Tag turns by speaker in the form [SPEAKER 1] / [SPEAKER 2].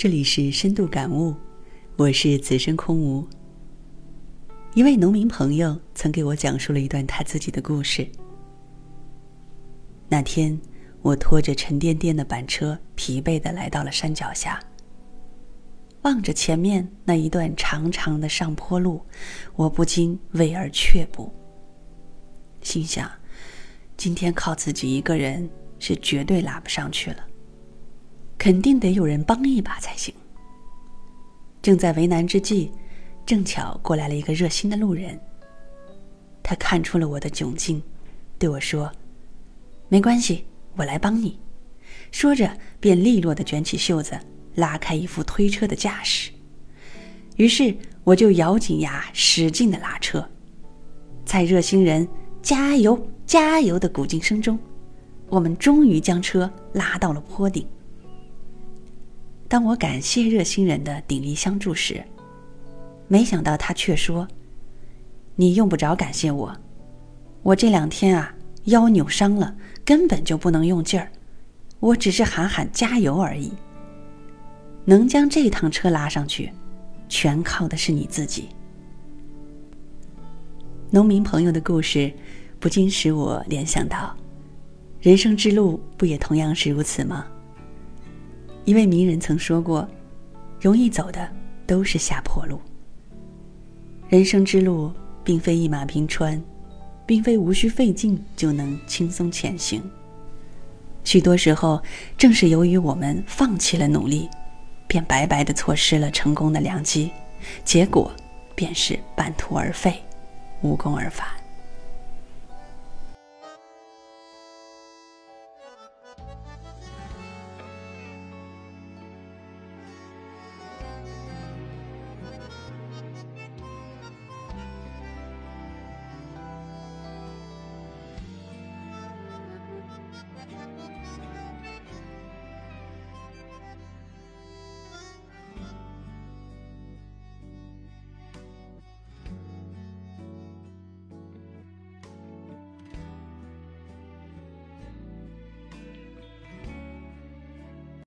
[SPEAKER 1] 这里是深度感悟，我是此生空无。一位农民朋友曾给我讲述了一段他自己的故事。那天，我拖着沉甸甸的板车，疲惫的来到了山脚下。望着前面那一段长长的上坡路，我不禁畏而却步。心想，今天靠自己一个人是绝对拉不上去了，肯定得有人帮一把才行。正在为难之际，正巧过来了一个热心的路人。他看出了我的窘境，对我说：“没关系，我来帮你。”说着，便利落的卷起袖子。拉开一副推车的架势，于是我就咬紧牙，使劲的拉车。在热心人加油加油的鼓劲声中，我们终于将车拉到了坡顶。当我感谢热心人的鼎力相助时，没想到他却说：“你用不着感谢我，我这两天啊腰扭伤了，根本就不能用劲儿，我只是喊喊加油而已。”能将这趟车拉上去，全靠的是你自己。农民朋友的故事，不禁使我联想到，人生之路不也同样是如此吗？一位名人曾说过：“容易走的都是下坡路。”人生之路并非一马平川，并非无需费劲就能轻松前行。许多时候，正是由于我们放弃了努力。便白白的错失了成功的良机，结果便是半途而废，无功而返。